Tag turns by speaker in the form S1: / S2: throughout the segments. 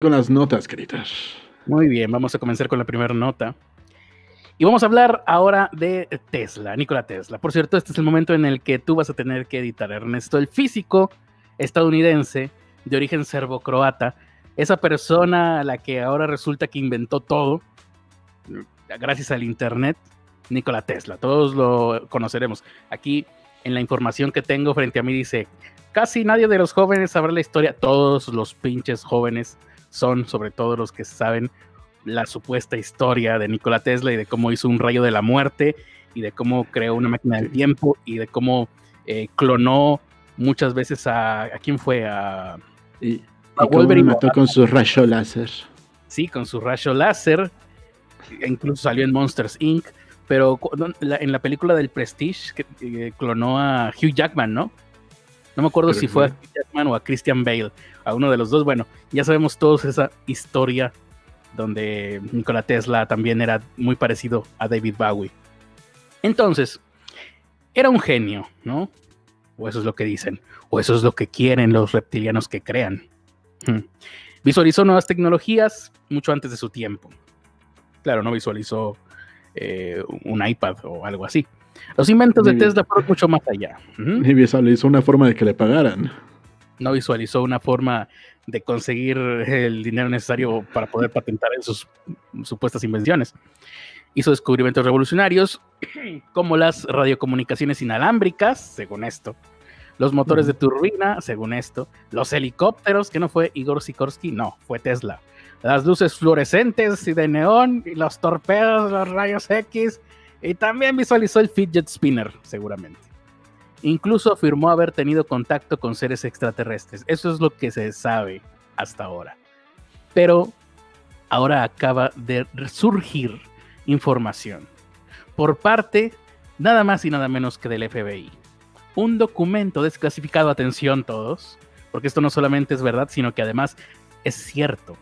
S1: con las notas, queridas.
S2: Muy bien, vamos a comenzar con la primera nota. Y vamos a hablar ahora de Tesla, Nikola Tesla. Por cierto, este es el momento en el que tú vas a tener que editar, Ernesto, el físico estadounidense de origen serbo-croata, esa persona a la que ahora resulta que inventó todo, gracias al Internet, Nikola Tesla. Todos lo conoceremos. Aquí en la información que tengo frente a mí dice, casi nadie de los jóvenes sabrá la historia. Todos los pinches jóvenes son, sobre todo los que saben la supuesta historia de Nikola Tesla y de cómo hizo un rayo de la muerte y de cómo creó una máquina del tiempo y de cómo eh, clonó muchas veces a... ¿A quién fue? A...
S1: Y, Wolverine. mató con su rayo láser.
S2: Sí, con su rayo láser. Incluso salió en Monsters Inc. Pero en la película del Prestige, que, clonó a Hugh Jackman, ¿no? No me acuerdo si fue a Jackman o a Christian Bale, a uno de los dos. Bueno, ya sabemos todos esa historia donde Nikola Tesla también era muy parecido a David Bowie. Entonces, era un genio, ¿no? O eso es lo que dicen, o eso es lo que quieren los reptilianos que crean. Hmm. Visualizó nuevas tecnologías mucho antes de su tiempo. Claro, no visualizó eh, un iPad o algo así. Los inventos de Tesla fueron mucho más allá.
S1: Y visualizó una forma de que le pagaran.
S2: No visualizó una forma de conseguir el dinero necesario para poder patentar sus supuestas invenciones. Hizo descubrimientos revolucionarios como las radiocomunicaciones inalámbricas, según esto, los motores de turbina, según esto, los helicópteros, que no fue Igor Sikorsky, no, fue Tesla las luces fluorescentes y de neón, y los torpedos, los rayos X, y también visualizó el fidget spinner, seguramente. Incluso afirmó haber tenido contacto con seres extraterrestres. Eso es lo que se sabe hasta ahora. Pero ahora acaba de surgir información por parte nada más y nada menos que del FBI. Un documento desclasificado, atención todos, porque esto no solamente es verdad, sino que además es cierto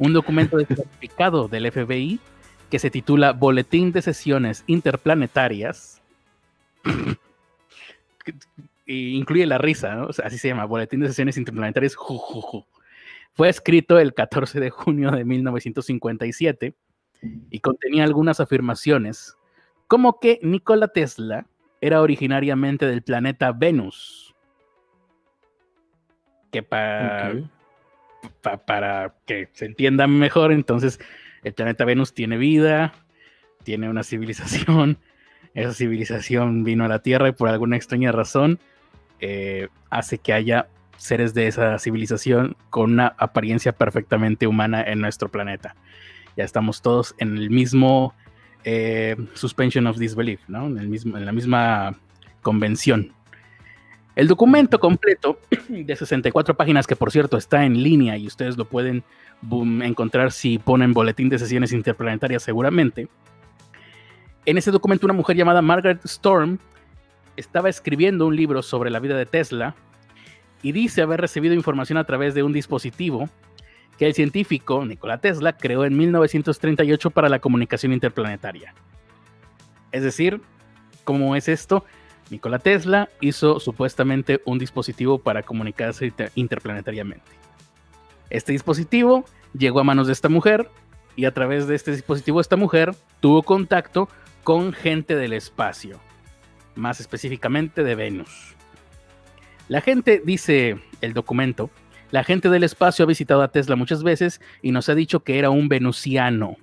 S2: un documento desclasificado del FBI que se titula Boletín de Sesiones Interplanetarias. incluye la risa, así se llama, Boletín de Sesiones Interplanetarias. Fue escrito el 14 de junio de 1957 y contenía algunas afirmaciones, como que Nikola Tesla era originariamente del planeta Venus. Que para para que se entienda mejor, entonces el planeta Venus tiene vida, tiene una civilización, esa civilización vino a la Tierra y por alguna extraña razón eh, hace que haya seres de esa civilización con una apariencia perfectamente humana en nuestro planeta. Ya estamos todos en el mismo eh, suspension of disbelief, ¿no? En, el mismo, en la misma convención. El documento completo de 64 páginas, que por cierto está en línea y ustedes lo pueden encontrar si ponen boletín de sesiones interplanetarias seguramente. En ese documento una mujer llamada Margaret Storm estaba escribiendo un libro sobre la vida de Tesla y dice haber recibido información a través de un dispositivo que el científico Nikola Tesla creó en 1938 para la comunicación interplanetaria. Es decir, ¿cómo es esto? Nikola Tesla hizo supuestamente un dispositivo para comunicarse interplanetariamente. Este dispositivo llegó a manos de esta mujer y a través de este dispositivo esta mujer tuvo contacto con gente del espacio, más específicamente de Venus. La gente, dice el documento, la gente del espacio ha visitado a Tesla muchas veces y nos ha dicho que era un venusiano,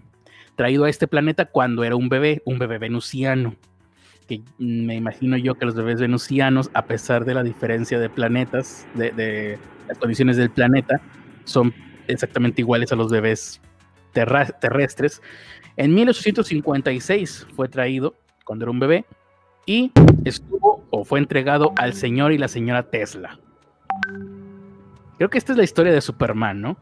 S2: traído a este planeta cuando era un bebé, un bebé venusiano que me imagino yo que los bebés venusianos, a pesar de la diferencia de planetas, de, las condiciones del planeta, son exactamente iguales a los bebés terrestres. En 1856 fue traído cuando era un bebé y estuvo o fue entregado al señor y la señora Tesla. Creo que esta es la historia de Superman, ¿no?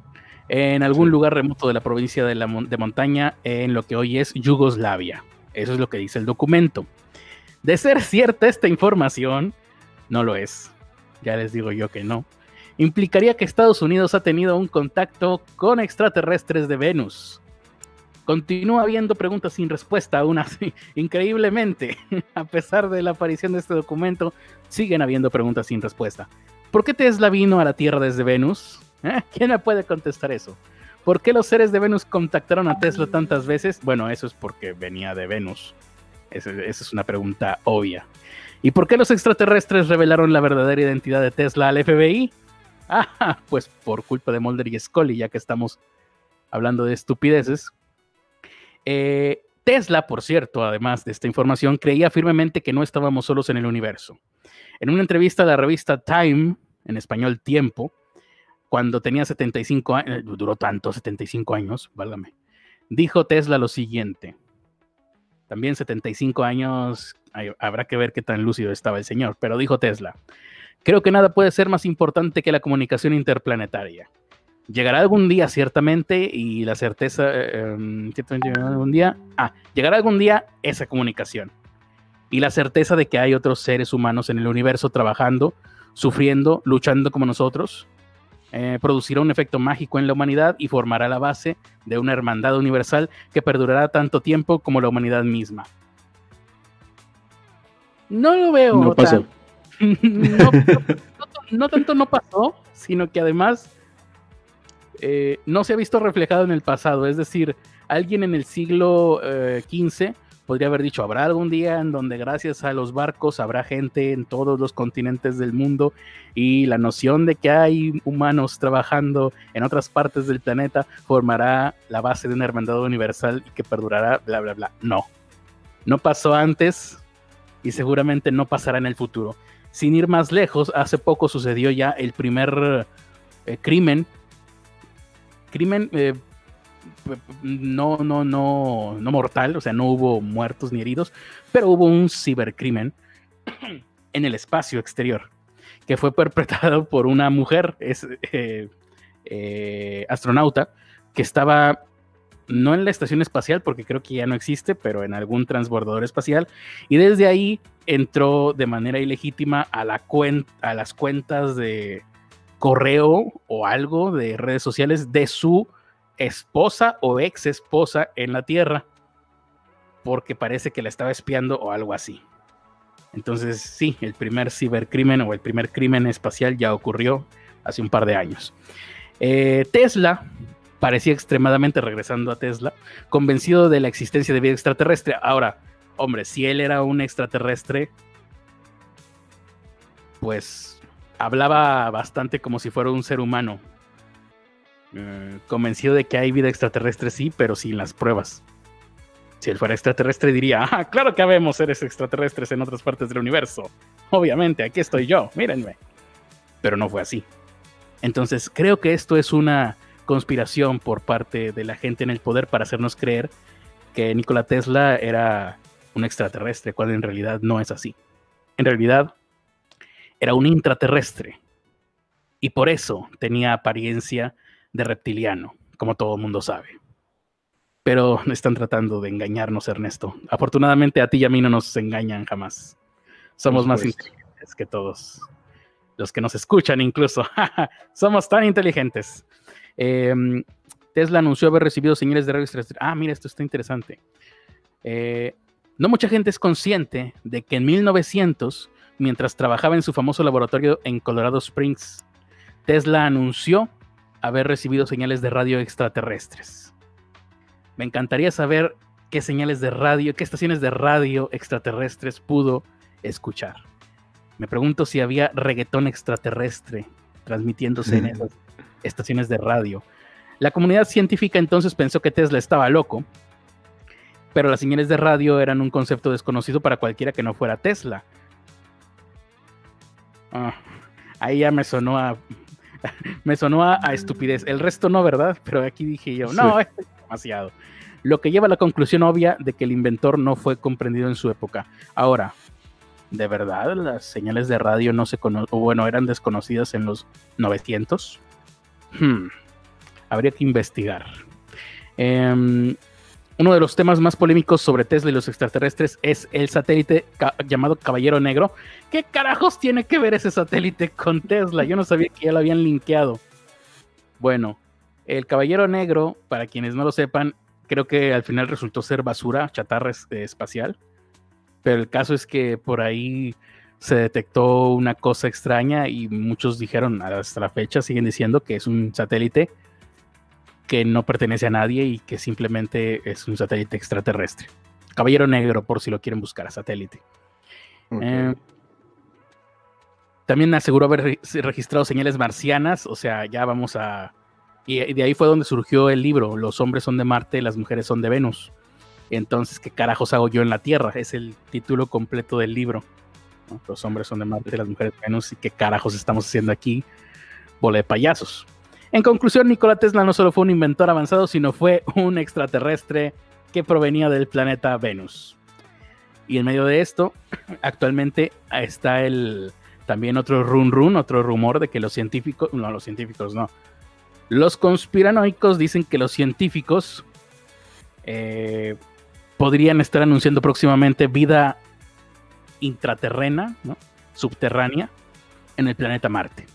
S2: En algún lugar remoto de la provincia de, la, de montaña, en lo que hoy es Yugoslavia. Eso es lo que dice el documento. De ser cierta esta información, no lo es. Ya les digo yo que no. Implicaría que Estados Unidos ha tenido un contacto con extraterrestres de Venus. Continúa habiendo preguntas sin respuesta aún así. Increíblemente, a pesar de la aparición de este documento, siguen habiendo preguntas sin respuesta. ¿Por qué Tesla vino a la Tierra desde Venus? ¿Eh? ¿Quién me puede contestar eso? ¿Por qué los seres de Venus contactaron a Tesla tantas veces? Bueno, eso es porque venía de Venus. Esa, es una pregunta obvia. ¿Y por qué los extraterrestres revelaron la verdadera identidad de Tesla al FBI? Ah, pues por culpa de Mulder y Scully, ya que estamos hablando de estupideces. Eh, Tesla, por cierto, además de esta información, creía firmemente que no estábamos solos en el universo. En una entrevista a la revista Time, en español Tiempo, cuando tenía 75 años, eh, duró tanto, 75 años, válgame, dijo Tesla lo siguiente. También 75 años, habrá que ver qué tan lúcido estaba el señor, pero dijo Tesla, creo que nada puede ser más importante que la comunicación interplanetaria. Llegará algún día, ciertamente, y la certeza, em, algún día, ah, llegará algún día esa comunicación. Y la certeza de que hay otros seres humanos en el universo trabajando, sufriendo, luchando como nosotros, eh, producirá un efecto mágico en la humanidad y formará la base de una hermandad universal que perdurará tanto tiempo como la humanidad misma. No lo veo.
S1: No pasó.
S2: no, tanto no pasó, sino que además eh, no se ha visto reflejado en el pasado. Es decir, alguien en el siglo XV eh, podría haber dicho, habrá algún día en donde gracias a los barcos habrá gente en todos los continentes del mundo y la noción de que hay humanos trabajando en otras partes del planeta formará la base de una hermandad universal y que perdurará, bla, bla, bla. No, no pasó antes y seguramente no pasará en el futuro. Sin ir más lejos, hace poco sucedió ya el primer eh, crimen crimen eh, no, no, no, no mortal, o sea, no hubo muertos ni heridos, pero hubo un cibercrimen en el espacio exterior que fue perpetrado por una mujer, eh, eh, astronauta, que estaba no en la estación espacial, porque creo que ya no existe, pero en algún transbordador espacial, y desde ahí entró de manera ilegítima a las cuentas de, correo o algo de redes sociales de su esposa o ex esposa en la Tierra, porque parece que la estaba espiando o algo así. Entonces, sí, el primer cibercrimen o el primer crimen espacial ya ocurrió hace un par de años. Eh, Tesla parecía extremadamente regresando a Tesla, convencido de la existencia de vida extraterrestre. Ahora, hombre, si él era un extraterrestre, pues hablaba bastante como si fuera un ser humano. Eh, convencido de que hay vida extraterrestre, sí, pero sin las pruebas. Si él fuera extraterrestre, diría: Ah, claro que habemos seres extraterrestres en otras partes del universo. Obviamente, aquí estoy yo, mírenme. Pero no fue así. Entonces, creo que esto es una conspiración por parte de la gente en el poder para hacernos creer que Nikola Tesla era un extraterrestre, cuando en realidad no es así. En realidad, era un intraterrestre y por eso tenía apariencia de reptiliano, como todo el mundo sabe. Pero están tratando de engañarnos, Ernesto. Afortunadamente a ti y a mí no nos engañan jamás. Somos más inteligentes que todos. Los que nos escuchan incluso. Somos tan inteligentes. Em, Tesla anunció haber recibido señales de radio Ah, mira, esto está interesante. Eh, no mucha gente es consciente de que en 1900 mientras trabajaba en su famoso laboratorio en Colorado Springs. Tesla anunció haber recibido señales de radio extraterrestres. Me encantaría saber qué señales de radio, qué estaciones de radio extraterrestres pudo escuchar. Me pregunto si había reggaetón extraterrestre transmitiéndose en esas estaciones de radio. La comunidad científica entonces pensó que Tesla estaba loco, pero las señales de radio eran un concepto desconocido para cualquiera que no fuera Tesla. Ah, ahí ya me sonó a. me sonó a, estupidez. El resto no, ¿verdad? Pero aquí dije yo, no, es demasiado. Lo que lleva a la conclusión obvia de que el inventor no fue comprendido en su época. Ahora, ¿de verdad las señales de radio no se conocen, o bueno, eran desconocidas en los 900? Hmm, habría que investigar. Eh, uno de los temas más polémicos sobre Tesla y los extraterrestres es el satélite llamado Caballero Negro. ¿Qué carajos tiene que ver ese satélite con Tesla? Yo no sabía que ya lo habían linkeado. Bueno, el Caballero Negro, para quienes no lo sepan, creo que al final resultó ser basura, chatarra eh, espacial. Pero el caso es que por ahí se detectó una cosa extraña y muchos dijeron, hasta la fecha siguen diciendo que es un satélite que no pertenece a nadie y que simplemente es un satélite extraterrestre. Caballero Negro, por si lo quieren buscar a satélite. Eh, también aseguró haber registrado señales marcianas, o sea, ya vamos a... Y de ahí fue donde surgió el libro, Los hombres son de Marte, las mujeres son de Venus. Entonces, ¿qué carajos hago yo en la Tierra? Es el título completo del libro. Los hombres son de Marte, las mujeres de Venus, y qué carajos estamos haciendo aquí, bola de payasos. En conclusión, Nikola Tesla no solo fue un inventor avanzado, sino fue un extraterrestre que provenía del planeta Venus. Y en medio de esto, actualmente está el también otro run run, otro rumor de que los científicos, no, los científicos no, los conspiranoicos dicen que los científicos eh, podrían estar anunciando próximamente vida intraterrena, subterránea, en el planeta Marte.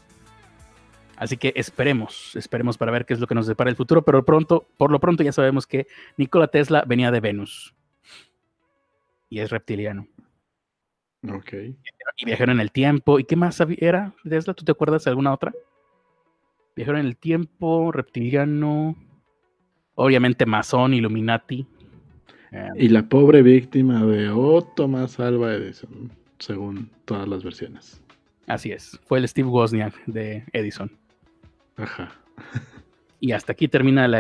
S2: Así que esperemos, esperemos para ver qué es lo que nos depara el futuro, pero pronto, por lo pronto ya sabemos que Nikola Tesla venía de Venus y es reptiliano.
S1: Ok.
S2: Y viajaron en el tiempo. ¿Y qué más era Tesla? ¿Tú te acuerdas de alguna otra? Viajaron en el tiempo, reptiliano, obviamente masón, Illuminati.
S1: Y la pobre víctima de Otto Más Alba Edison, según todas las versiones.
S2: Así es, fue el Steve Wozniak de Edison. Y hasta aquí termina la